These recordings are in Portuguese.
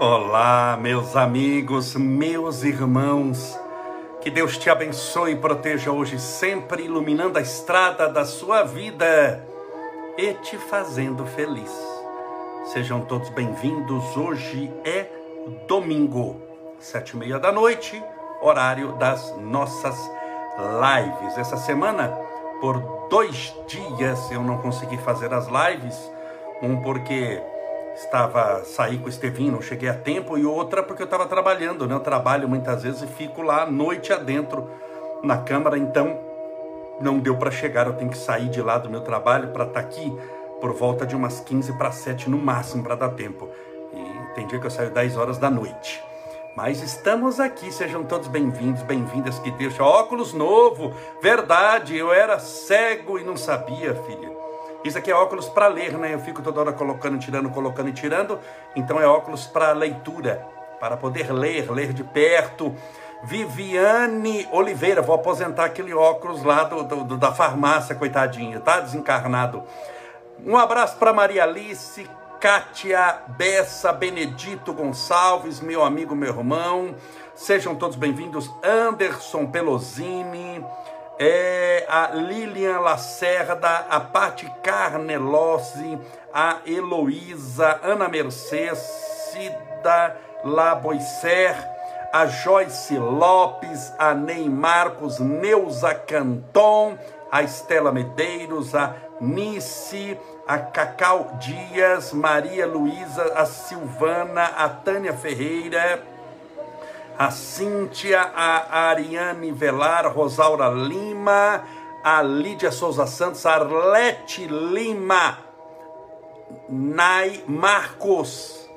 Olá, meus amigos, meus irmãos. Que Deus te abençoe e proteja hoje, sempre iluminando a estrada da sua vida e te fazendo feliz. Sejam todos bem-vindos. Hoje é domingo, sete e meia da noite, horário das nossas lives. Essa semana, por dois dias, eu não consegui fazer as lives. Um porque estava sair com o Estevinho, não cheguei a tempo, e outra porque eu estava trabalhando, né? Eu trabalho muitas vezes e fico lá noite adentro na câmara, então não deu para chegar, eu tenho que sair de lá do meu trabalho para estar tá aqui por volta de umas 15 para 7 no máximo para dar tempo. E tem dia que eu saio 10 horas da noite. Mas estamos aqui, sejam todos bem-vindos, bem-vindas, que Deus. Óculos novo, verdade, eu era cego e não sabia, filha. Isso aqui é óculos para ler, né? Eu fico toda hora colocando, tirando, colocando e tirando. Então é óculos para leitura, para poder ler, ler de perto. Viviane Oliveira, vou aposentar aquele óculos lá do, do da farmácia, coitadinha, tá desencarnado. Um abraço para Maria Alice, Kátia Bessa, Benedito Gonçalves, meu amigo, meu irmão. Sejam todos bem-vindos. Anderson Pelosini é a Lilian Lacerda, a Pati Carnelossi, a Heloísa, Ana Mercedes, Cida Laboisser, a Joyce Lopes, a Ney Marcos, Neuza Canton, a Estela Medeiros, a Nice, a Cacau Dias, Maria Luísa, a Silvana, a Tânia Ferreira, a Cíntia, a Ariane Velar, Rosaura Lima, a Lídia Souza Santos, a Arlete Lima, Nai Marcos.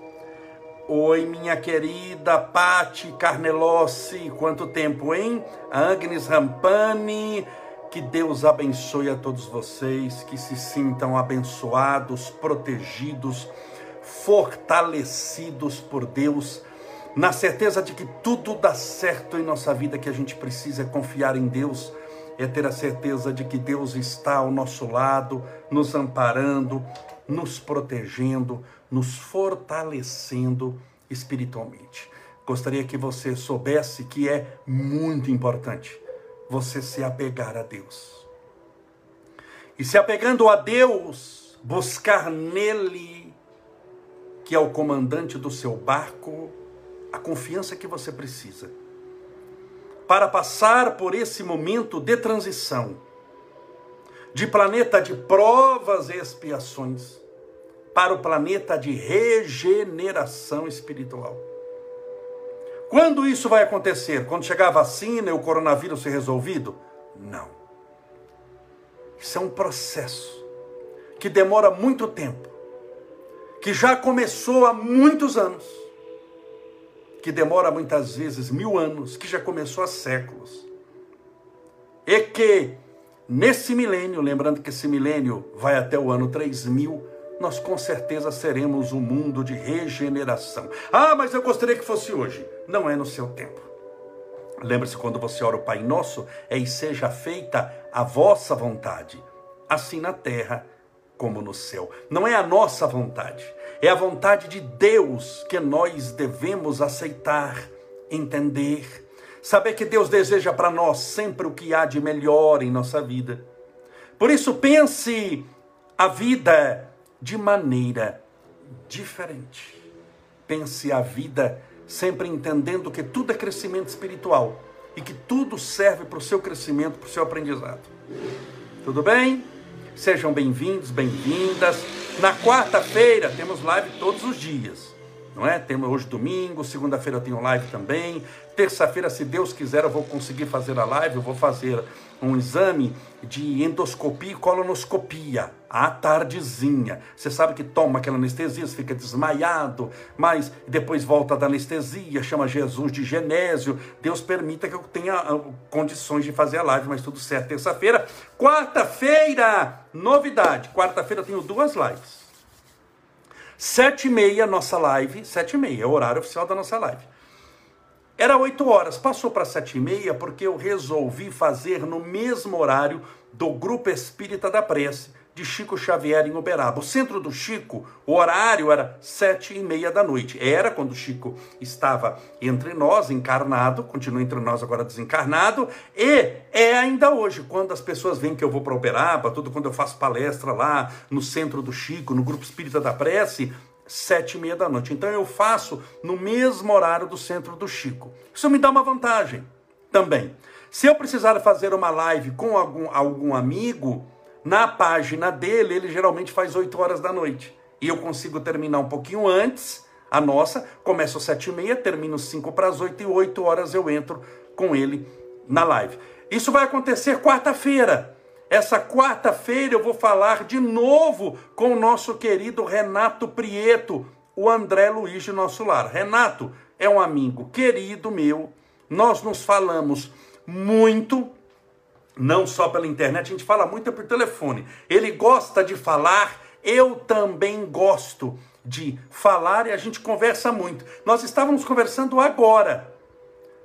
Oi, minha querida Pati Carnelossi, quanto tempo, hein? A Agnes Rampani, que Deus abençoe a todos vocês, que se sintam abençoados, protegidos, fortalecidos por Deus na certeza de que tudo dá certo em nossa vida, que a gente precisa confiar em Deus, é ter a certeza de que Deus está ao nosso lado, nos amparando, nos protegendo, nos fortalecendo espiritualmente. Gostaria que você soubesse que é muito importante você se apegar a Deus. E se apegando a Deus, buscar nele, que é o comandante do seu barco, a confiança que você precisa para passar por esse momento de transição, de planeta de provas e expiações, para o planeta de regeneração espiritual. Quando isso vai acontecer? Quando chegar a vacina e o coronavírus ser resolvido? Não. Isso é um processo que demora muito tempo, que já começou há muitos anos que demora muitas vezes mil anos, que já começou há séculos. E que nesse milênio, lembrando que esse milênio vai até o ano 3000, nós com certeza seremos um mundo de regeneração. Ah, mas eu gostaria que fosse hoje. Não é no seu tempo. Lembre-se quando você ora o Pai Nosso, é e seja feita a vossa vontade, assim na terra como no céu. Não é a nossa vontade, é a vontade de Deus que nós devemos aceitar, entender, saber que Deus deseja para nós sempre o que há de melhor em nossa vida. Por isso, pense a vida de maneira diferente. Pense a vida sempre entendendo que tudo é crescimento espiritual e que tudo serve para o seu crescimento, para o seu aprendizado. Tudo bem? Sejam bem-vindos, bem-vindas. Na quarta-feira temos live todos os dias, não é? Temos hoje domingo, segunda-feira eu tenho live também. Terça-feira, se Deus quiser, eu vou conseguir fazer a live, eu vou fazer um exame de endoscopia e colonoscopia à tardezinha. Você sabe que toma aquela anestesia, você fica desmaiado, mas depois volta da anestesia, chama Jesus de Genésio. Deus permita que eu tenha ah, condições de fazer a live, mas tudo certo. Terça-feira, quarta-feira, novidade. Quarta-feira tenho duas lives. Sete e meia, nossa live. Sete e meia, é o horário oficial da nossa live. Era 8 horas, passou para 7 e meia porque eu resolvi fazer no mesmo horário do Grupo Espírita da Prece, de Chico Xavier em Uberaba. O centro do Chico, o horário era sete e meia da noite. Era quando o Chico estava entre nós, encarnado, continua entre nós agora desencarnado, e é ainda hoje, quando as pessoas veem que eu vou para Uberaba, tudo quando eu faço palestra lá no centro do Chico, no Grupo Espírita da Prece, sete e meia da noite. Então eu faço no mesmo horário do centro do Chico. Isso me dá uma vantagem também. Se eu precisar fazer uma live com algum, algum amigo, na página dele, ele geralmente faz 8 horas da noite. E eu consigo terminar um pouquinho antes, a nossa, começa às 7 e meia, termino 5 para as 8 e 8 horas eu entro com ele na live. Isso vai acontecer quarta-feira. Essa quarta-feira eu vou falar de novo com o nosso querido Renato Prieto, o André Luiz de nosso lar. Renato é um amigo querido meu, nós nos falamos muito, não só pela internet, a gente fala muito por telefone. Ele gosta de falar, eu também gosto de falar e a gente conversa muito. Nós estávamos conversando agora.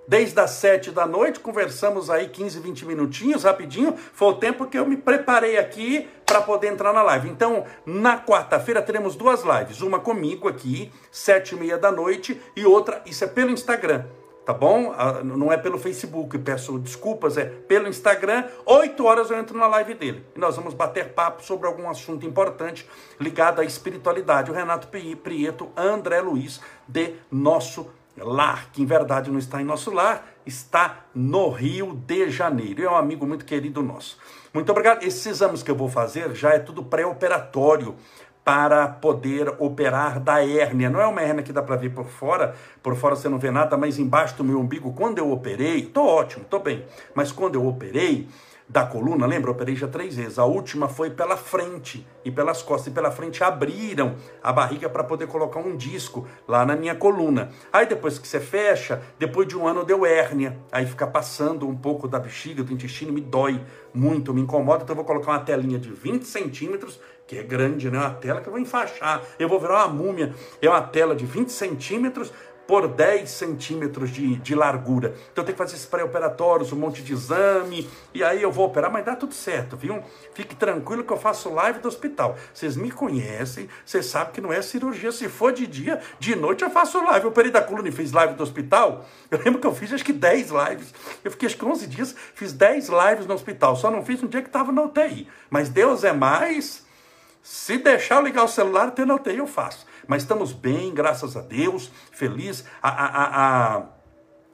Desde as sete da noite, conversamos aí 15, 20 minutinhos, rapidinho. Foi o tempo que eu me preparei aqui para poder entrar na live. Então, na quarta-feira teremos duas lives. Uma comigo aqui, sete e meia da noite, e outra, isso é pelo Instagram tá bom? Ah, não é pelo Facebook, peço desculpas, é pelo Instagram. Oito horas eu entro na live dele e nós vamos bater papo sobre algum assunto importante ligado à espiritualidade. O Renato Prieto, André Luiz, de Nosso Lar, que em verdade não está em nosso lar, está no Rio de Janeiro. É um amigo muito querido nosso. Muito obrigado. Esses exames que eu vou fazer já é tudo pré-operatório para poder operar da hérnia. Não é uma hérnia que dá para ver por fora, por fora você não vê nada, mas embaixo do meu umbigo, quando eu operei, tô ótimo, tô bem, mas quando eu operei, da coluna, lembra? Eu operei já três vezes. A última foi pela frente e pelas costas. E pela frente abriram a barriga para poder colocar um disco lá na minha coluna. Aí depois que você fecha, depois de um ano deu hérnia. Aí fica passando um pouco da bexiga, do intestino, me dói muito, me incomoda. Então eu vou colocar uma telinha de 20 centímetros, que é grande, né? Uma tela que eu vou enfaixar. Eu vou virar uma múmia. É uma tela de 20 centímetros por 10 centímetros de, de largura. Então eu tenho que fazer esses pré-operatórios, um monte de exame, e aí eu vou operar, mas dá tudo certo, viu? Fique tranquilo que eu faço live do hospital. Vocês me conhecem, vocês sabem que não é cirurgia. Se for de dia, de noite eu faço live. Eu operei da coluna e fiz live do hospital. Eu lembro que eu fiz acho que 10 lives. Eu fiquei acho que 11 dias, fiz 10 lives no hospital. Só não fiz um dia que estava na UTI. Mas Deus é mais. Se deixar eu ligar o celular, UTI eu faço mas estamos bem, graças a Deus, feliz. A, a, a,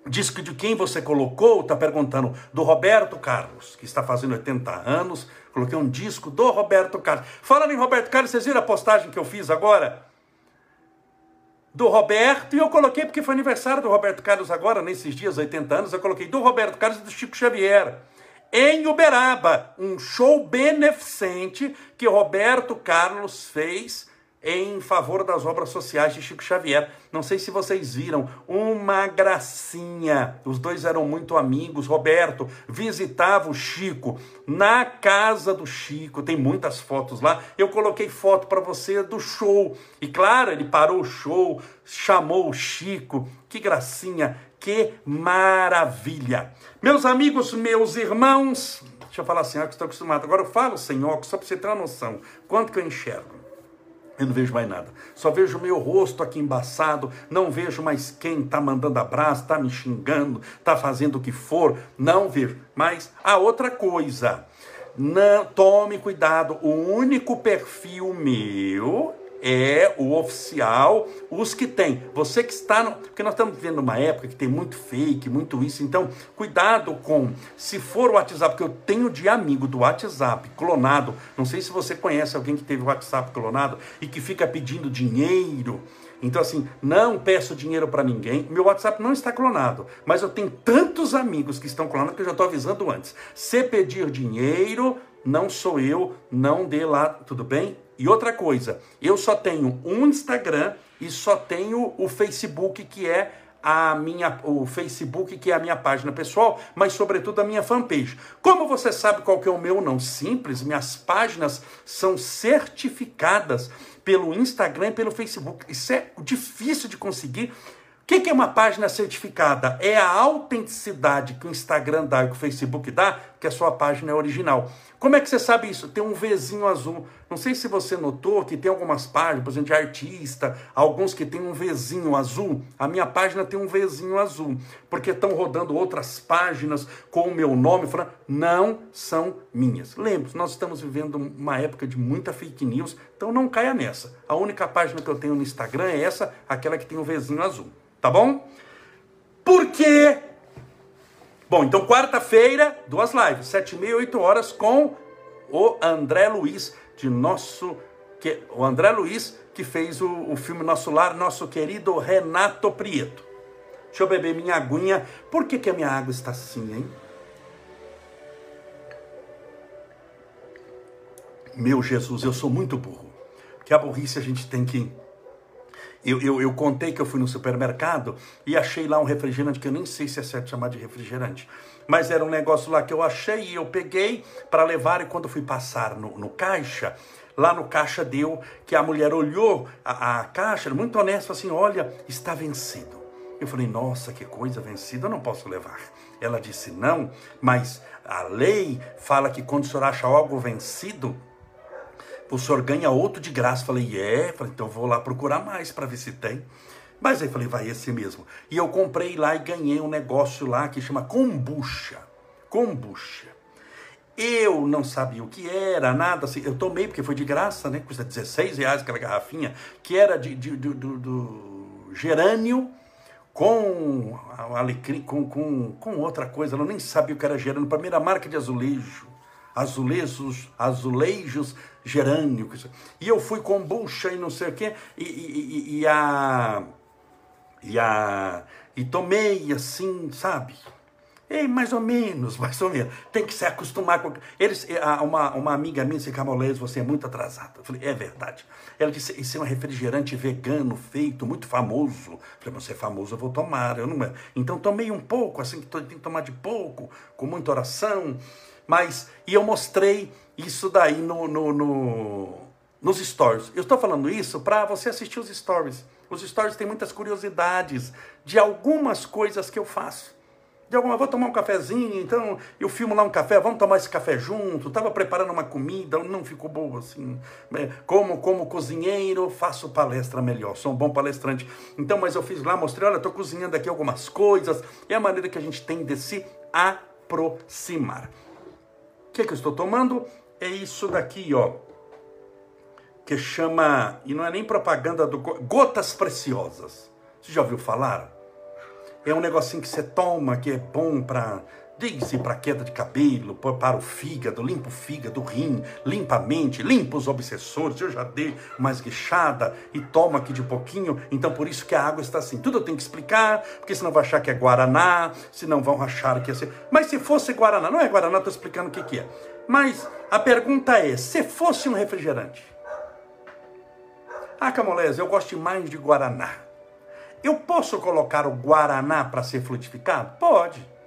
Diz que de quem você colocou, está perguntando, do Roberto Carlos, que está fazendo 80 anos. Coloquei um disco do Roberto Carlos. Falando em Roberto Carlos, vocês viram a postagem que eu fiz agora? Do Roberto, e eu coloquei porque foi aniversário do Roberto Carlos agora, nesses dias, 80 anos, eu coloquei do Roberto Carlos e do Chico Xavier. Em Uberaba, um show beneficente que Roberto Carlos fez em favor das obras sociais de Chico Xavier. Não sei se vocês viram, uma gracinha. Os dois eram muito amigos. Roberto visitava o Chico na casa do Chico. Tem muitas fotos lá. Eu coloquei foto para você do show. E claro, ele parou o show, chamou o Chico. Que gracinha, que maravilha. Meus amigos, meus irmãos, deixa eu falar assim, ó, que estou acostumado. Agora eu falo sem óculos, só para você ter uma noção. Quanto que eu enxergo? Eu não vejo mais nada. Só vejo o meu rosto aqui embaçado. Não vejo mais quem está mandando abraço, está me xingando, está fazendo o que for. Não vejo. Mas a outra coisa. Não, tome cuidado. O único perfil meu é o oficial, os que tem. Você que está no. Porque nós estamos vivendo uma época que tem muito fake, muito isso. Então, cuidado com. Se for o WhatsApp, porque eu tenho de amigo do WhatsApp clonado. Não sei se você conhece alguém que teve o WhatsApp clonado e que fica pedindo dinheiro. Então, assim, não peço dinheiro para ninguém. Meu WhatsApp não está clonado, mas eu tenho tantos amigos que estão clonados que eu já estou avisando antes. Se pedir dinheiro, não sou eu, não dê lá, tudo bem? E outra coisa, eu só tenho um Instagram e só tenho o Facebook, que é a minha, o Facebook, que é a minha página pessoal, mas sobretudo a minha fanpage. Como você sabe qual que é o meu não simples, minhas páginas são certificadas pelo Instagram e pelo Facebook. Isso é difícil de conseguir. O que é uma página certificada? É a autenticidade que o Instagram dá e que o Facebook dá que a sua página é original. Como é que você sabe isso? Tem um Vzinho azul. Não sei se você notou que tem algumas páginas, por exemplo, de artista, alguns que tem um Vzinho azul. A minha página tem um Vzinho azul, porque estão rodando outras páginas com o meu nome, falando, não são minhas. Lembre-se, nós estamos vivendo uma época de muita fake news, então não caia nessa. A única página que eu tenho no Instagram é essa, aquela que tem o um Vzinho azul. Tá bom? Por quê? Bom, então quarta-feira, duas lives, sete e meia, oito horas, com o André Luiz, de nosso. Que, o André Luiz, que fez o, o filme Nosso Lar, nosso querido Renato Prieto. Deixa eu beber minha aguinha. Por que, que a minha água está assim, hein? Meu Jesus, eu sou muito burro. Que a burrice a gente tem que eu, eu, eu, contei que eu fui no supermercado e achei lá um refrigerante que eu nem sei se é certo chamar de refrigerante. Mas era um negócio lá que eu achei e eu peguei para levar. E quando fui passar no, no caixa, lá no caixa deu que a mulher olhou a, a caixa, muito honesta, assim: olha, está vencido. Eu falei, nossa, que coisa vencida, eu não posso levar. Ela disse, não, mas a lei fala que quando o senhor acha algo vencido, o senhor ganha outro de graça. Falei, é, falei, então vou lá procurar mais para ver se tem. Mas aí falei, vai esse mesmo. E eu comprei lá e ganhei um negócio lá que chama kombucha. Kombucha. Eu não sabia o que era, nada assim. Eu tomei porque foi de graça, né? Custa 16 reais aquela garrafinha, que era de, de, de do, do gerânio com alecrim, com, com, com outra coisa. Eu nem sabia o que era gerânio. Primeira marca de azulejo azulejos, azulejos gerânio. E eu fui com bucha e não sei o quê, e, e, e, a. E a. E tomei assim, sabe? Ei, mais ou menos, mais ou menos. Tem que se acostumar com. Eles, uma, uma amiga minha disse, Camolés, você é muito atrasado. Eu falei, é verdade. Ela disse, isso é um refrigerante vegano feito, muito famoso. Eu falei, você é famoso, eu vou tomar. Eu não... Então tomei um pouco, assim, que tem que tomar de pouco, com muita oração. Mas, e eu mostrei isso daí no, no, no nos stories. Eu estou falando isso para você assistir os stories. Os stories têm muitas curiosidades de algumas coisas que eu faço. De alguma, vou tomar um cafezinho, então eu filmo lá um café, vamos tomar esse café junto. Estava preparando uma comida, não ficou boa assim. É, como, como cozinheiro, faço palestra melhor, sou um bom palestrante. Então, mas eu fiz lá, mostrei, olha, estou cozinhando aqui algumas coisas. É a maneira que a gente tem de se aproximar que, que eu estou tomando? É isso daqui, ó. Que chama, e não é nem propaganda do Gotas Preciosas. Você já ouviu falar? É um negocinho que você toma que é bom para Diz para queda de cabelo, para o fígado, limpa o fígado, o rim, limpa a mente, limpa os obsessores. Eu já dei uma esguichada e toma aqui de pouquinho. Então por isso que a água está assim. Tudo eu tenho que explicar, porque senão vai achar que é Guaraná, senão vão achar que é. Mas se fosse Guaraná, não é Guaraná, estou explicando o que, que é. Mas a pergunta é: se fosse um refrigerante? Ah, Camolés, eu gosto mais de Guaraná. Eu posso colocar o Guaraná para ser fluidificado? Pode.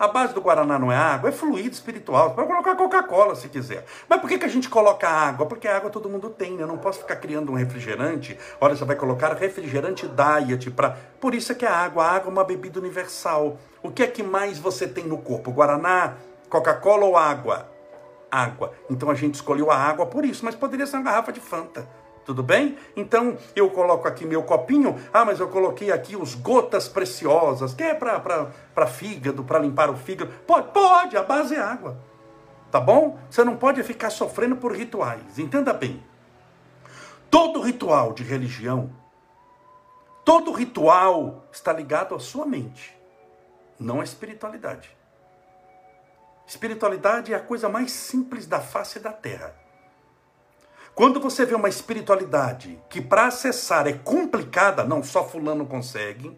A base do Guaraná não é água, é fluido espiritual. Você pode colocar Coca-Cola se quiser. Mas por que, que a gente coloca água? Porque a água todo mundo tem. Né? Eu não posso ficar criando um refrigerante. Olha, você vai colocar refrigerante diet para. Por isso é que a água, a água é uma bebida universal. O que é que mais você tem no corpo? Guaraná, Coca-Cola ou água? Água. Então a gente escolheu a água por isso, mas poderia ser uma garrafa de Fanta. Tudo bem? Então eu coloco aqui meu copinho. Ah, mas eu coloquei aqui os gotas preciosas, que é para fígado, para limpar o fígado. Pode, pode, a base é água. Tá bom? Você não pode ficar sofrendo por rituais. Entenda bem. Todo ritual de religião, todo ritual está ligado à sua mente, não à espiritualidade. Espiritualidade é a coisa mais simples da face da terra. Quando você vê uma espiritualidade que para acessar é complicada, não só fulano consegue,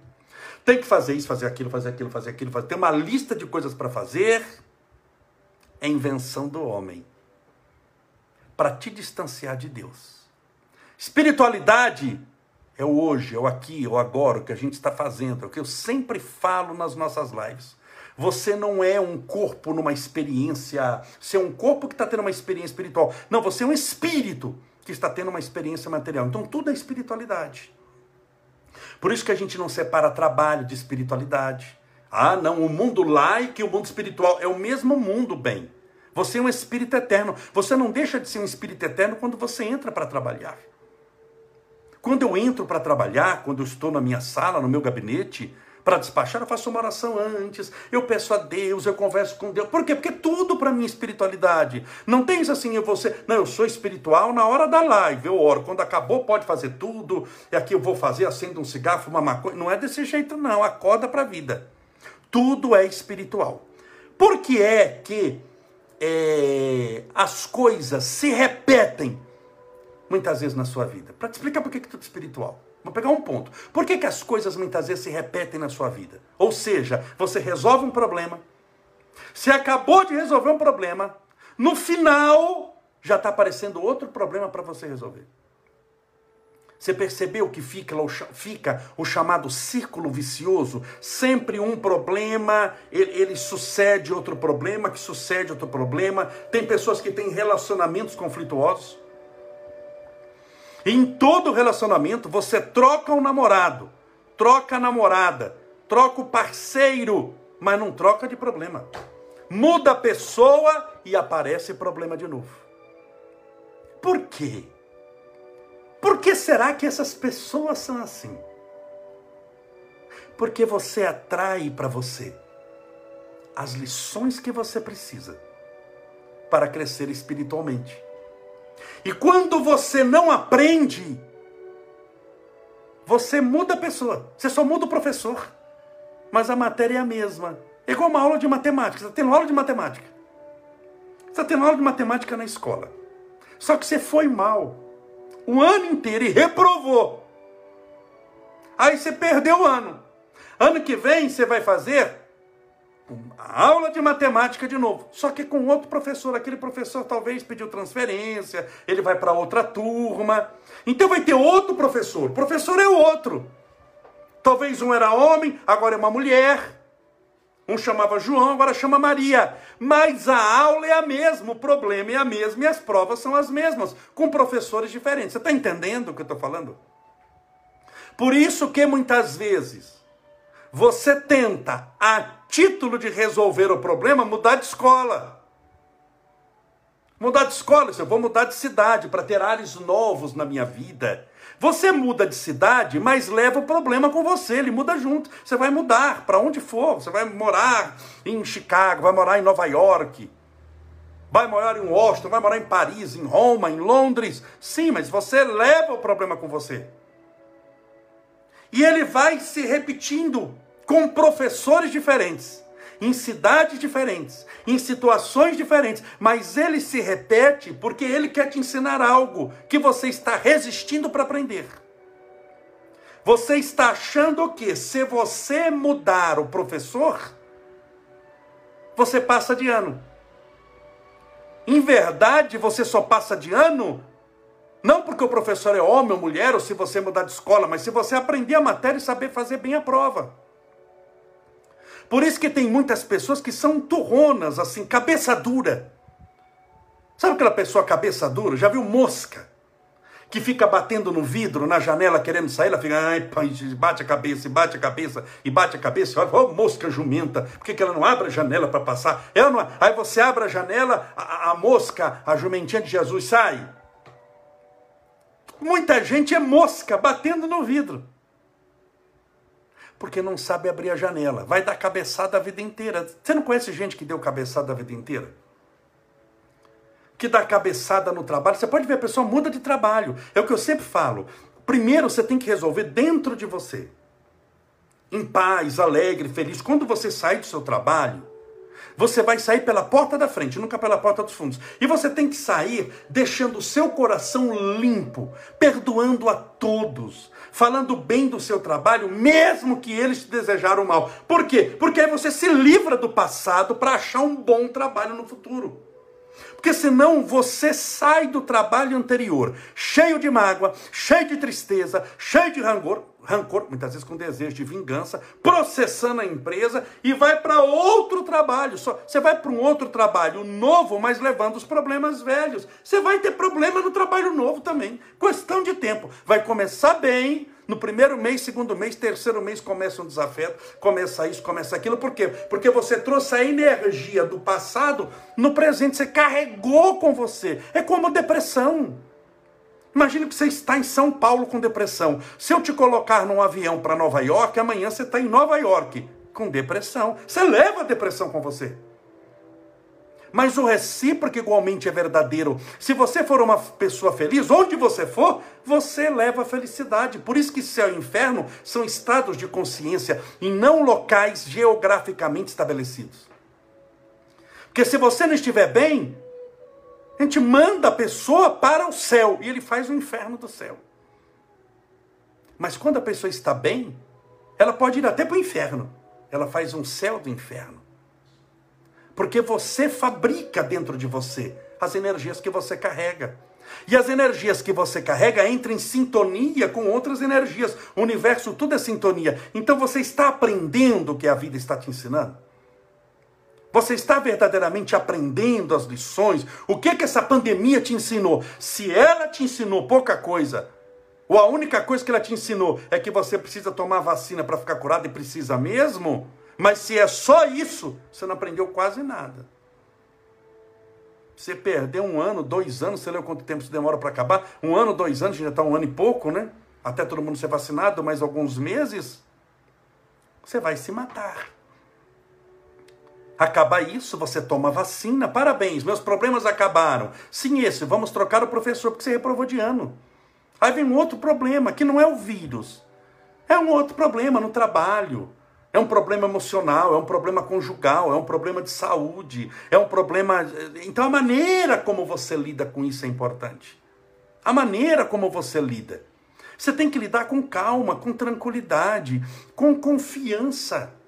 tem que fazer isso, fazer aquilo, fazer aquilo, fazer aquilo, fazer, tem uma lista de coisas para fazer, é invenção do homem para te distanciar de Deus. Espiritualidade é o hoje, é o aqui, é o agora, o que a gente está fazendo, é o que eu sempre falo nas nossas lives. Você não é um corpo numa experiência. Você é um corpo que está tendo uma experiência espiritual. Não, você é um espírito que está tendo uma experiência material. Então tudo é espiritualidade. Por isso que a gente não separa trabalho de espiritualidade. Ah, não, o mundo laico e o mundo espiritual é o mesmo mundo, bem. Você é um espírito eterno. Você não deixa de ser um espírito eterno quando você entra para trabalhar. Quando eu entro para trabalhar, quando eu estou na minha sala, no meu gabinete, para despachar, eu faço uma oração antes, eu peço a Deus, eu converso com Deus. Por quê? Porque é tudo para mim é espiritualidade. Não tem isso assim, eu ser. Não, eu sou espiritual na hora da live, eu oro. Quando acabou, pode fazer tudo. E aqui eu vou fazer, acendo um cigarro, uma maconha. Não é desse jeito, não. Acorda para a vida. Tudo é espiritual. Por que é que é, as coisas se repetem muitas vezes na sua vida? Para te explicar por que é tudo espiritual. Vou pegar um ponto. Por que, que as coisas muitas vezes se repetem na sua vida? Ou seja, você resolve um problema, você acabou de resolver um problema, no final já está aparecendo outro problema para você resolver. Você percebeu que fica, fica o chamado círculo vicioso? Sempre um problema, ele, ele, sucede outro problema, que sucede outro problema. Tem pessoas que têm relacionamentos conflituosos. Em todo relacionamento, você troca o namorado, troca a namorada, troca o parceiro, mas não troca de problema. Muda a pessoa e aparece problema de novo. Por quê? Por que será que essas pessoas são assim? Porque você atrai para você as lições que você precisa para crescer espiritualmente. E quando você não aprende, você muda a pessoa. Você só muda o professor. Mas a matéria é a mesma. É igual uma aula de matemática. Você está tendo aula de matemática. Você está tendo aula de matemática na escola. Só que você foi mal. O ano inteiro e reprovou. Aí você perdeu o ano. Ano que vem você vai fazer aula de matemática de novo, só que com outro professor. Aquele professor talvez pediu transferência, ele vai para outra turma. Então vai ter outro professor. O professor é o outro. Talvez um era homem, agora é uma mulher. Um chamava João, agora chama Maria. Mas a aula é a mesma, o problema é a mesma e as provas são as mesmas, com professores diferentes. Você está entendendo o que eu estou falando? Por isso que muitas vezes você tenta, a título de resolver o problema, mudar de escola. Mudar de escola, eu vou mudar de cidade para ter ares novos na minha vida. Você muda de cidade, mas leva o problema com você, ele muda junto. Você vai mudar para onde for, você vai morar em Chicago, vai morar em Nova York, vai morar em Washington, vai morar em Paris, em Roma, em Londres. Sim, mas você leva o problema com você. E ele vai se repetindo com professores diferentes, em cidades diferentes, em situações diferentes, mas ele se repete porque ele quer te ensinar algo que você está resistindo para aprender. Você está achando que se você mudar o professor, você passa de ano. Em verdade, você só passa de ano não porque o professor é homem ou mulher, ou se você mudar de escola, mas se você aprender a matéria e saber fazer bem a prova. Por isso que tem muitas pessoas que são turronas, assim, cabeça dura. Sabe aquela pessoa cabeça dura? Já viu mosca? Que fica batendo no vidro, na janela, querendo sair, ela fica, ai, bate a cabeça, e bate a cabeça, e bate a cabeça, olha, mosca jumenta, por que, que ela não abre a janela para passar? Ela não... Aí você abre a janela, a, a mosca, a jumentinha de Jesus sai. Muita gente é mosca batendo no vidro porque não sabe abrir a janela. Vai dar cabeçada a vida inteira. Você não conhece gente que deu cabeçada a vida inteira? Que dá cabeçada no trabalho. Você pode ver, a pessoa muda de trabalho. É o que eu sempre falo. Primeiro você tem que resolver dentro de você. Em paz, alegre, feliz. Quando você sai do seu trabalho, você vai sair pela porta da frente, nunca pela porta dos fundos. E você tem que sair deixando o seu coração limpo, perdoando a todos, falando bem do seu trabalho, mesmo que eles te desejaram mal. Por quê? Porque aí você se livra do passado para achar um bom trabalho no futuro. Porque senão você sai do trabalho anterior cheio de mágoa, cheio de tristeza, cheio de rancor, rancor, muitas vezes com desejo de vingança, processando a empresa e vai para outro trabalho. Só, você vai para um outro trabalho novo, mas levando os problemas velhos. Você vai ter problema no trabalho novo também. Questão de tempo. Vai começar bem, No primeiro mês, segundo mês, terceiro mês começa um desafeto, começa isso, começa aquilo. Por quê? Porque você trouxe a energia do passado no presente, você carregou com você. É como depressão. Imagine que você está em São Paulo com depressão. Se eu te colocar num avião para Nova York, amanhã você está em Nova York com depressão. Você leva a depressão com você. Mas o recíproco igualmente é verdadeiro. Se você for uma pessoa feliz, onde você for, você leva a felicidade. Por isso que céu e inferno são estados de consciência e não locais geograficamente estabelecidos. Porque se você não estiver bem, a gente manda a pessoa para o céu e ele faz o inferno do céu. Mas quando a pessoa está bem, ela pode ir até para o inferno. Ela faz um céu do inferno. Porque você fabrica dentro de você as energias que você carrega. E as energias que você carrega entram em sintonia com outras energias. O universo tudo é sintonia. Então você está aprendendo o que a vida está te ensinando? Você está verdadeiramente aprendendo as lições? O que que essa pandemia te ensinou? Se ela te ensinou pouca coisa, ou a única coisa que ela te ensinou é que você precisa tomar vacina para ficar curado e precisa mesmo, mas se é só isso, você não aprendeu quase nada. Você perdeu um ano, dois anos, você leu quanto tempo isso demora para acabar? Um ano, dois anos, já está um ano e pouco, né? Até todo mundo ser vacinado, mais alguns meses, você vai se matar. Acabar isso, você toma vacina. Parabéns, meus problemas acabaram. Sim, esse, vamos trocar o professor porque você reprovou de ano. Aí vem um outro problema, que não é o vírus. É um outro problema no trabalho. É um problema emocional, é um problema conjugal, é um problema de saúde, é um problema. Então a maneira como você lida com isso é importante. A maneira como você lida. Você tem que lidar com calma, com tranquilidade, com confiança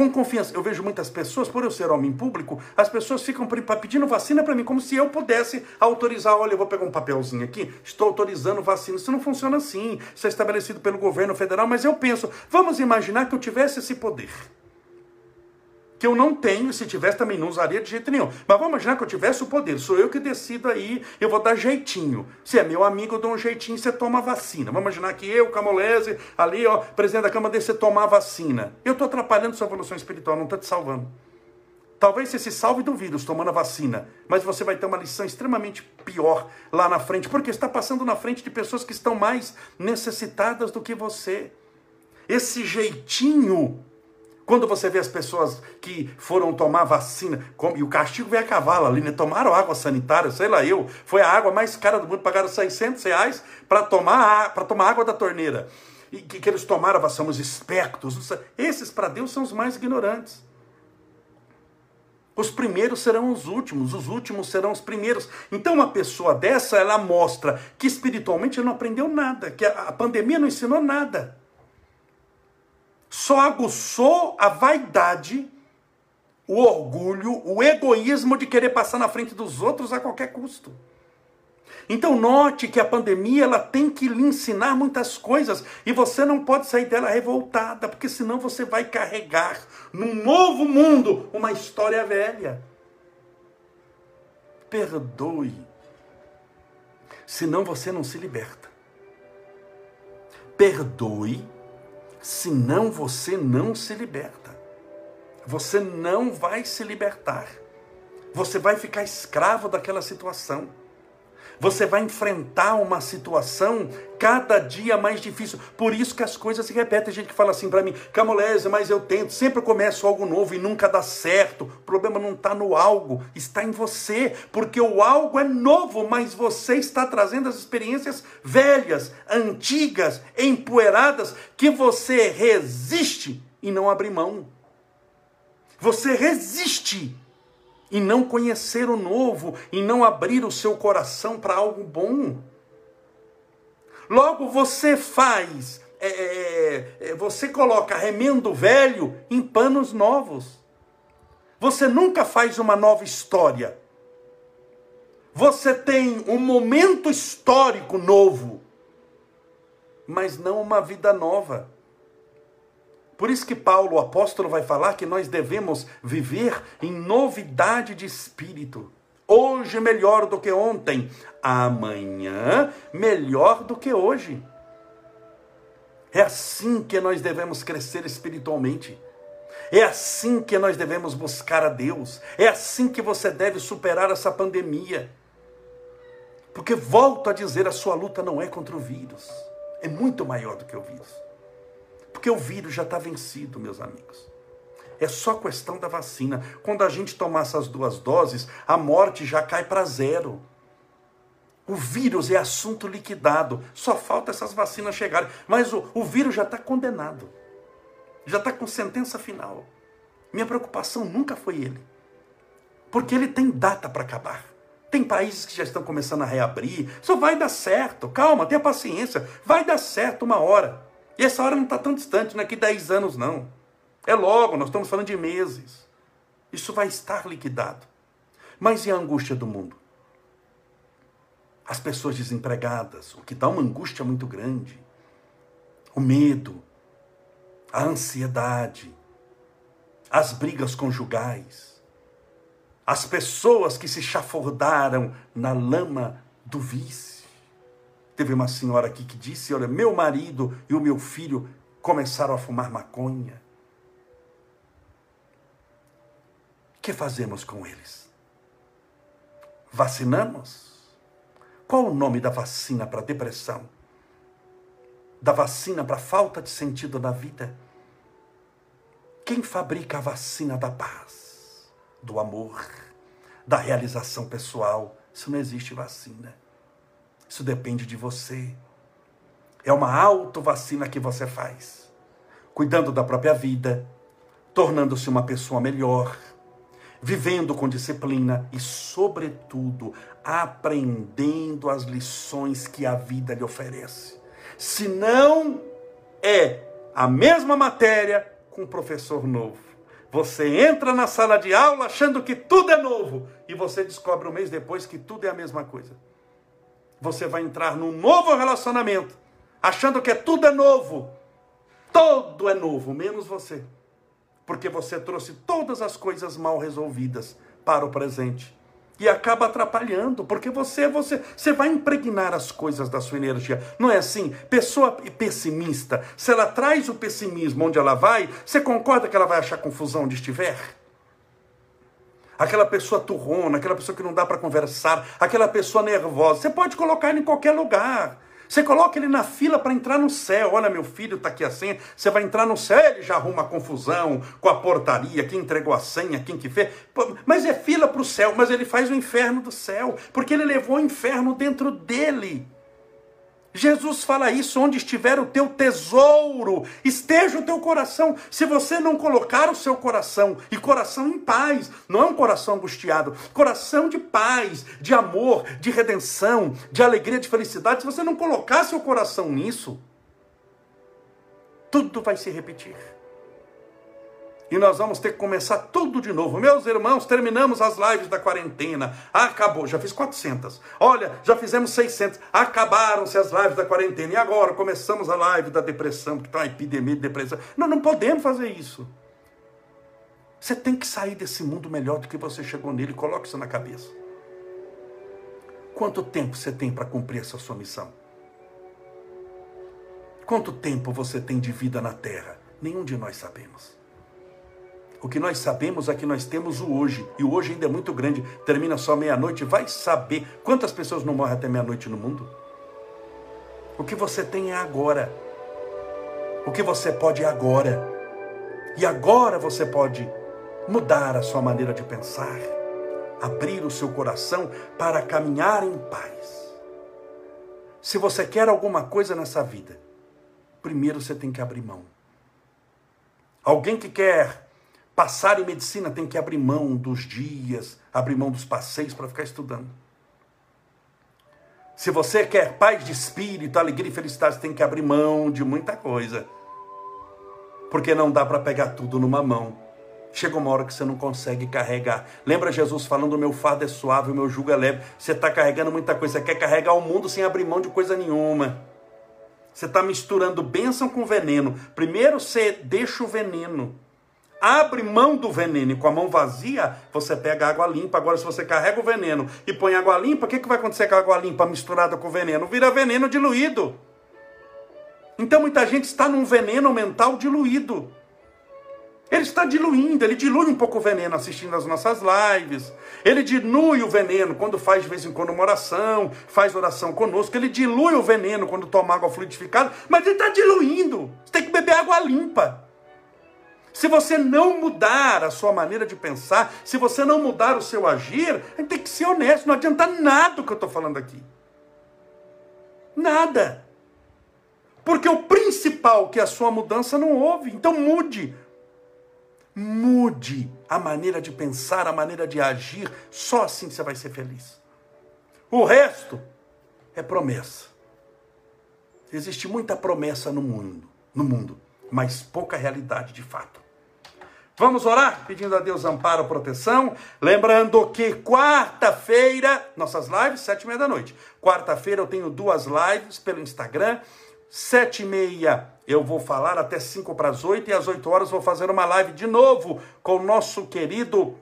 com confiança. Eu vejo muitas pessoas, por eu ser homem público, as pessoas ficam pedindo vacina para mim, como se eu pudesse autorizar. Olha, eu vou pegar um papelzinho aqui, estou autorizando vacina. Isso não funciona assim. Isso é estabelecido pelo governo federal, mas eu penso, vamos imaginar que eu tivesse esse poder que eu não tenho, se tivesse também não usaria de jeito nenhum. Mas vamos imaginar que eu tivesse o poder, sou eu que decido aí, eu vou dar jeitinho. Se é meu amigo, eu dou um jeitinho, você toma vacina. Vamos imaginar que eu, Camolese, ali, ó, presidente da Câmara, você tomar vacina. Eu estou atrapalhando sua evolução espiritual, não estou te salvando. Talvez você se salve do vírus tomando a vacina, mas você vai ter uma lição extremamente pior lá na frente, porque está passando na frente de pessoas que estão mais necessitadas do que você. Esse jeitinho quando você vê as pessoas que foram tomar vacina, e o castigo veio a cavalo ali, né? tomaram água sanitária, sei lá eu, foi a água mais cara do mundo, pagaram 600 reais para tomar, tomar água da torneira. E que, que eles tomaram, somos espertos. Esses para Deus são os mais ignorantes. Os primeiros serão os últimos, os últimos serão os primeiros. Então, uma pessoa dessa, ela mostra que espiritualmente não aprendeu nada, que a, a pandemia não ensinou nada só aguçou a vaidade, o orgulho, o egoísmo de querer passar na frente dos outros a qualquer custo. Então note que a pandemia ela tem que lhe ensinar muitas coisas e você não pode sair dela revoltada, porque senão você vai carregar num novo mundo uma história velha. Perdoe, senão você não se liberta. Perdoe senão você não se liberta. Você não vai se libertar. Você vai ficar escravo daquela situação. Você vai enfrentar uma situação cada dia mais difícil. Por isso que as coisas se repetem. Tem gente que fala assim para mim, Camolese, mas eu tento, sempre começo algo novo e nunca dá certo. O problema não está no algo, está em você. Porque o algo é novo, mas você está trazendo as experiências velhas, antigas, empoeiradas, que você resiste e não abre mão. Você resiste e não conhecer o novo, e não abrir o seu coração para algo bom. Logo você faz, é, é, é, você coloca remendo velho em panos novos. Você nunca faz uma nova história. Você tem um momento histórico novo, mas não uma vida nova. Por isso que Paulo, o apóstolo, vai falar que nós devemos viver em novidade de espírito. Hoje melhor do que ontem, amanhã melhor do que hoje. É assim que nós devemos crescer espiritualmente. É assim que nós devemos buscar a Deus. É assim que você deve superar essa pandemia. Porque volto a dizer, a sua luta não é contra o vírus. É muito maior do que o vírus. Porque o vírus já está vencido, meus amigos. É só questão da vacina. Quando a gente tomar essas duas doses, a morte já cai para zero. O vírus é assunto liquidado. Só falta essas vacinas chegarem. Mas o, o vírus já está condenado. Já está com sentença final. Minha preocupação nunca foi ele. Porque ele tem data para acabar. Tem países que já estão começando a reabrir. Só vai dar certo. Calma, tenha paciência. Vai dar certo uma hora. E essa hora não está tão distante, não é que 10 anos, não. É logo, nós estamos falando de meses. Isso vai estar liquidado. Mas e a angústia do mundo? As pessoas desempregadas, o que dá uma angústia muito grande. O medo, a ansiedade, as brigas conjugais, as pessoas que se chafordaram na lama do vício. Teve uma senhora aqui que disse: Olha, meu marido e o meu filho começaram a fumar maconha. O que fazemos com eles? Vacinamos? Qual o nome da vacina para depressão? Da vacina para falta de sentido na vida? Quem fabrica a vacina da paz, do amor, da realização pessoal? Isso não existe vacina. Isso depende de você. É uma autovacina que você faz, cuidando da própria vida, tornando-se uma pessoa melhor vivendo com disciplina e, sobretudo, aprendendo as lições que a vida lhe oferece. Se não é a mesma matéria com um professor novo. Você entra na sala de aula achando que tudo é novo e você descobre um mês depois que tudo é a mesma coisa. Você vai entrar num novo relacionamento achando que tudo é novo. Todo é novo, menos você porque você trouxe todas as coisas mal resolvidas para o presente. E acaba atrapalhando, porque você, você, você vai impregnar as coisas da sua energia. Não é assim? Pessoa pessimista, se ela traz o pessimismo onde ela vai, você concorda que ela vai achar confusão onde estiver? Aquela pessoa turrona, aquela pessoa que não dá para conversar, aquela pessoa nervosa, você pode colocar ele em qualquer lugar. Você coloca ele na fila para entrar no céu. Olha, meu filho está aqui a senha. Você vai entrar no céu, ele já arruma confusão com a portaria, quem entregou a senha, quem que fez. Mas é fila para o céu, mas ele faz o inferno do céu, porque ele levou o inferno dentro dele. Jesus fala isso: onde estiver o teu tesouro, esteja o teu coração. Se você não colocar o seu coração, e coração em paz, não é um coração angustiado, coração de paz, de amor, de redenção, de alegria, de felicidade, se você não colocar seu coração nisso, tudo vai se repetir e nós vamos ter que começar tudo de novo. Meus irmãos, terminamos as lives da quarentena. Acabou, já fiz 400. Olha, já fizemos 600. Acabaram-se as lives da quarentena. E agora começamos a live da depressão, que está uma epidemia de depressão. Não, não podemos fazer isso. Você tem que sair desse mundo melhor do que você chegou nele. Coloque isso na cabeça. Quanto tempo você tem para cumprir essa sua missão? Quanto tempo você tem de vida na terra? Nenhum de nós sabemos. O que nós sabemos é que nós temos o hoje, e o hoje ainda é muito grande, termina só meia-noite. Vai saber quantas pessoas não morrem até meia-noite no mundo? O que você tem é agora. O que você pode é agora. E agora você pode mudar a sua maneira de pensar, abrir o seu coração para caminhar em paz. Se você quer alguma coisa nessa vida, primeiro você tem que abrir mão. Alguém que quer Passar em medicina tem que abrir mão dos dias, abrir mão dos passeios para ficar estudando. Se você quer paz de espírito, alegria e felicidade, você tem que abrir mão de muita coisa. Porque não dá para pegar tudo numa mão. Chega uma hora que você não consegue carregar. Lembra Jesus falando: meu fardo é suave, o meu jugo é leve. Você está carregando muita coisa. Você quer carregar o mundo sem abrir mão de coisa nenhuma. Você está misturando bênção com veneno. Primeiro você deixa o veneno abre mão do veneno e com a mão vazia você pega água limpa. Agora, se você carrega o veneno e põe água limpa, o que, que vai acontecer com a água limpa misturada com veneno? Vira veneno diluído. Então muita gente está num veneno mental diluído. Ele está diluindo, ele dilui um pouco o veneno assistindo as nossas lives. Ele dilui o veneno quando faz de vez em quando uma oração, faz oração conosco. Ele dilui o veneno quando toma água fluidificada, mas ele está diluindo. Você tem que beber água limpa. Se você não mudar a sua maneira de pensar, se você não mudar o seu agir, a gente tem que ser honesto. Não adianta nada o que eu estou falando aqui. Nada. Porque o principal que é a sua mudança não houve. Então mude. Mude a maneira de pensar, a maneira de agir, só assim você vai ser feliz. O resto é promessa. Existe muita promessa no mundo, no mundo, mas pouca realidade de fato. Vamos orar pedindo a Deus amparo, proteção. Lembrando que quarta-feira, nossas lives, sete e meia da noite. Quarta-feira eu tenho duas lives pelo Instagram. Sete e meia eu vou falar até 5 para as 8 e às 8 horas vou fazer uma live de novo com o nosso querido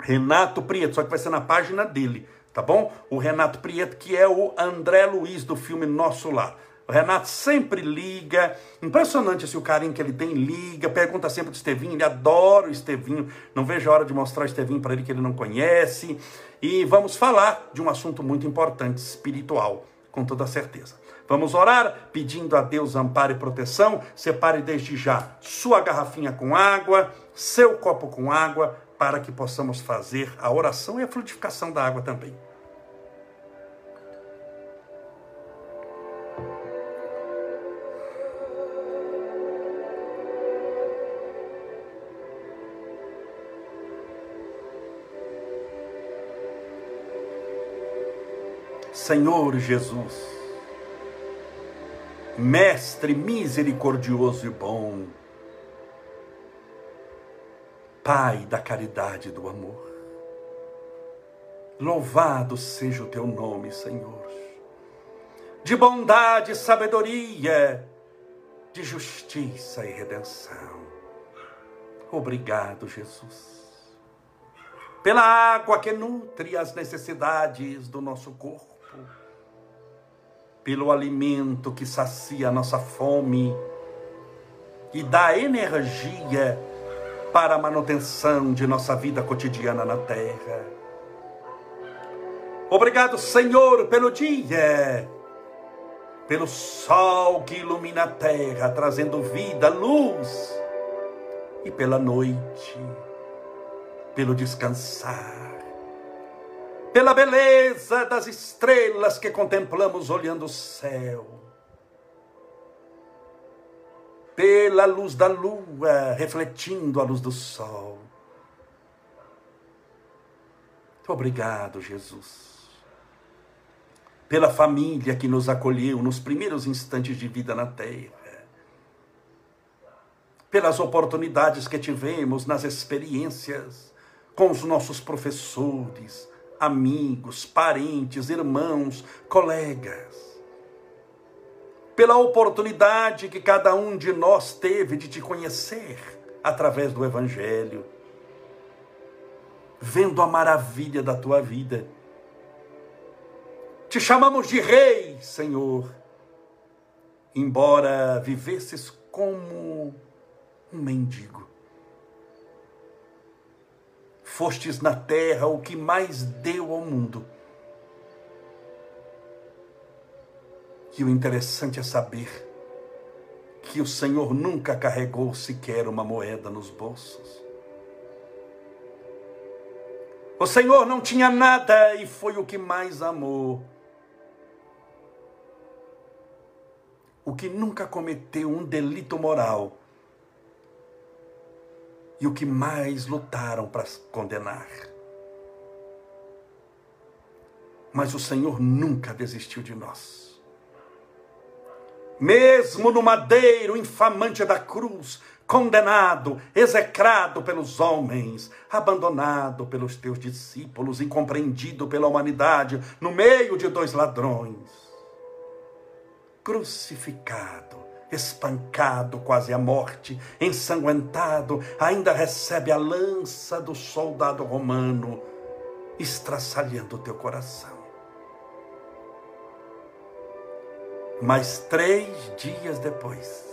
Renato Prieto, só que vai ser na página dele, tá bom? O Renato Prieto, que é o André Luiz do filme Nosso Lar. O Renato sempre liga, impressionante assim, o carinho que ele tem, liga, pergunta sempre do Estevinho, ele adora o Estevinho, não vejo a hora de mostrar o Estevinho para ele que ele não conhece. E vamos falar de um assunto muito importante, espiritual, com toda certeza. Vamos orar pedindo a Deus amparo e proteção. Separe desde já sua garrafinha com água, seu copo com água, para que possamos fazer a oração e a frutificação da água também. Senhor Jesus, Mestre misericordioso e bom, Pai da caridade e do amor. Louvado seja o teu nome, Senhor. De bondade, sabedoria, de justiça e redenção. Obrigado, Jesus. Pela água que nutre as necessidades do nosso corpo pelo alimento que sacia a nossa fome e dá energia para a manutenção de nossa vida cotidiana na terra. Obrigado, Senhor, pelo dia, pelo sol que ilumina a terra, trazendo vida, luz, e pela noite, pelo descansar pela beleza das estrelas que contemplamos olhando o céu, pela luz da lua refletindo a luz do sol. Obrigado, Jesus, pela família que nos acolheu nos primeiros instantes de vida na terra, pelas oportunidades que tivemos nas experiências com os nossos professores, amigos, parentes, irmãos, colegas. Pela oportunidade que cada um de nós teve de te conhecer através do Evangelho, vendo a maravilha da tua vida. Te chamamos de Rei, Senhor, embora vivesses como um mendigo fostes na terra o que mais deu ao mundo. E o interessante é saber que o Senhor nunca carregou sequer uma moeda nos bolsos. O Senhor não tinha nada e foi o que mais amou. O que nunca cometeu um delito moral e o que mais lutaram para condenar. Mas o Senhor nunca desistiu de nós. Mesmo no madeiro infamante da cruz, condenado, execrado pelos homens, abandonado pelos teus discípulos, incompreendido pela humanidade, no meio de dois ladrões, crucificado, espancado quase à morte, ensanguentado, ainda recebe a lança do soldado romano, estraçalhando o teu coração. Mas três dias depois,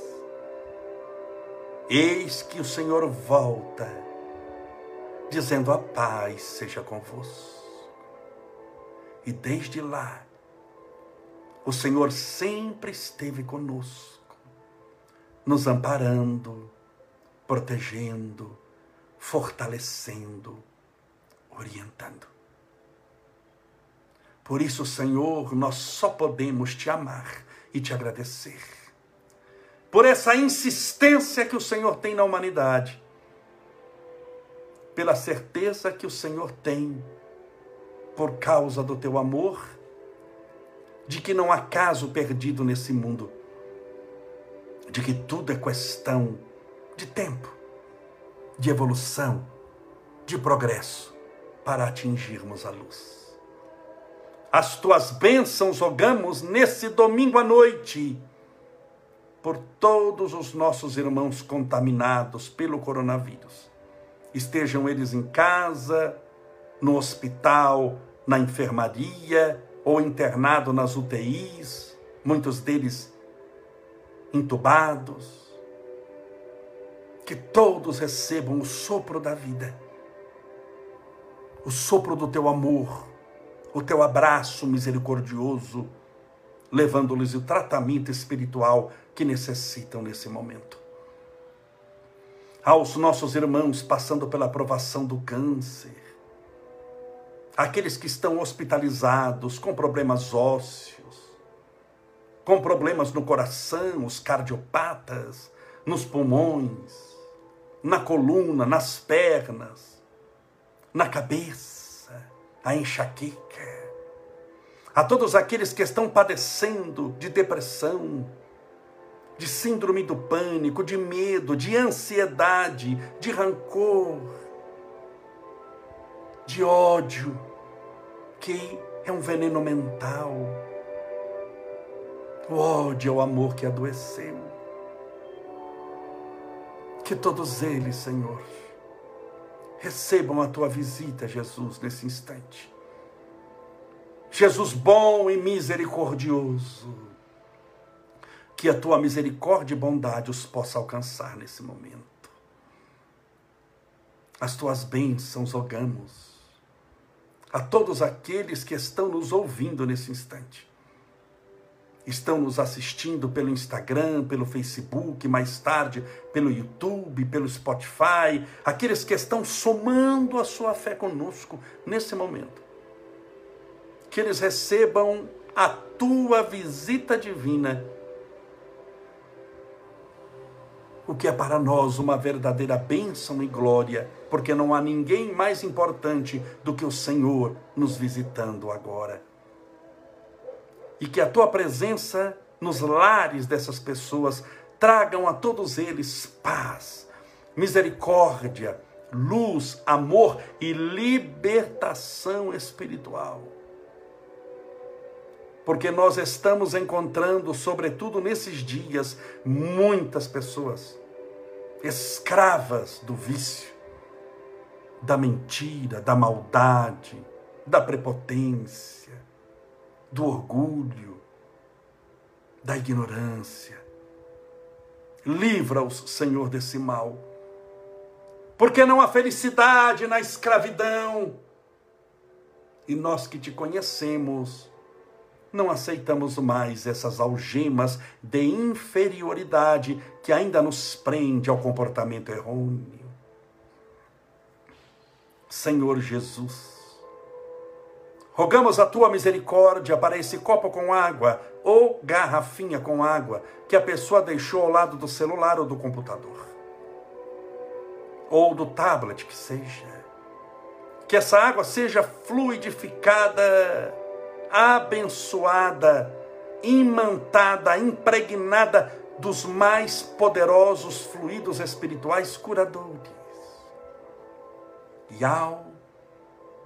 eis que o Senhor volta, dizendo: A paz seja convosco. E desde lá, o Senhor sempre esteve conosco, nos amparando, protegendo, fortalecendo, orientando. Por isso, Senhor, nós só podemos te amar e te agradecer. Por essa insistência que o Senhor tem na humanidade, pela certeza que o Senhor tem, por causa do teu amor, de que não há caso perdido nesse mundo, de que tudo é questão de tempo, de evolução, de progresso, para atingirmos a luz as tuas bênçãos rogamos nesse domingo à noite por todos os nossos irmãos contaminados pelo coronavírus. Estejam eles em casa, no hospital, na enfermaria ou internado nas UTIs, muitos deles entubados. Que todos recebam o sopro da vida, o sopro do teu amor, o teu abraço misericordioso, levando-lhes o tratamento espiritual que necessitam nesse momento. Aos nossos irmãos passando pela provação do câncer, aqueles que estão hospitalizados com problemas ósseos, com problemas no coração, os cardiopatas, nos pulmões, na coluna, nas pernas, na cabeça a enxaqueca, a todos aqueles que estão padecendo de depressão, de síndrome do pânico, de medo, de ansiedade, de rancor, de ódio, que é um veneno mental. O ódio é o amor que adoeceu. Que todos eles, Senhor, recebam a tua visita, Jesus, nesse instante. Jesus bom e misericordioso, que a tua misericórdia e bondade os possa alcançar nesse momento. As tuas bênçãos rogamos a todos aqueles que estão nos ouvindo nesse instante estão nos assistindo pelo Instagram, pelo Facebook, mais tarde pelo YouTube, pelo Spotify, aqueles que estão somando a sua fé conosco nesse momento. Que eles recebam a tua visita divina. O que é para nós uma verdadeira bênção e glória, porque não há ninguém mais importante do que o Senhor nos visitando agora e que a tua presença nos lares dessas pessoas tragam a todos eles paz, misericórdia, luz, amor e libertação espiritual. Porque nós estamos encontrando, sobretudo nesses dias, muitas pessoas escravas do vício, da mentira, da maldade, da prepotência, do orgulho, da ignorância. Livra-os, Senhor, desse mal. Porque não há felicidade na escravidão. E nós que te conhecemos, não aceitamos mais essas algemas de inferioridade que ainda nos prende ao comportamento errôneo. Senhor Jesus, Rogamos a tua misericórdia para esse copo com água ou garrafinha com água que a pessoa deixou ao lado do celular ou do computador, ou do tablet que seja. Que essa água seja fluidificada, abençoada, imantada, impregnada dos mais poderosos fluidos espirituais curadores. E ao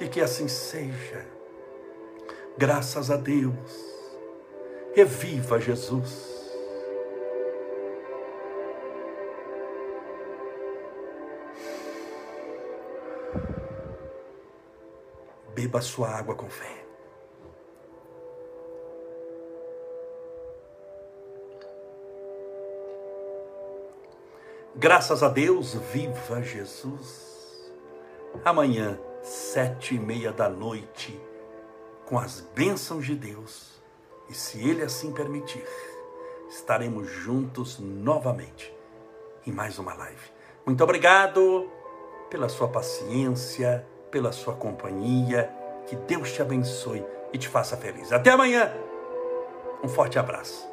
E que assim seja. Graças a Deus. Reviva Jesus. Beba sua água com fé. Graças a Deus, viva Jesus. Amanhã, sete e meia da noite, com as bênçãos de Deus, e se Ele assim permitir, estaremos juntos novamente em mais uma live. Muito obrigado pela sua paciência, pela sua companhia. Que Deus te abençoe e te faça feliz. Até amanhã. Um forte abraço.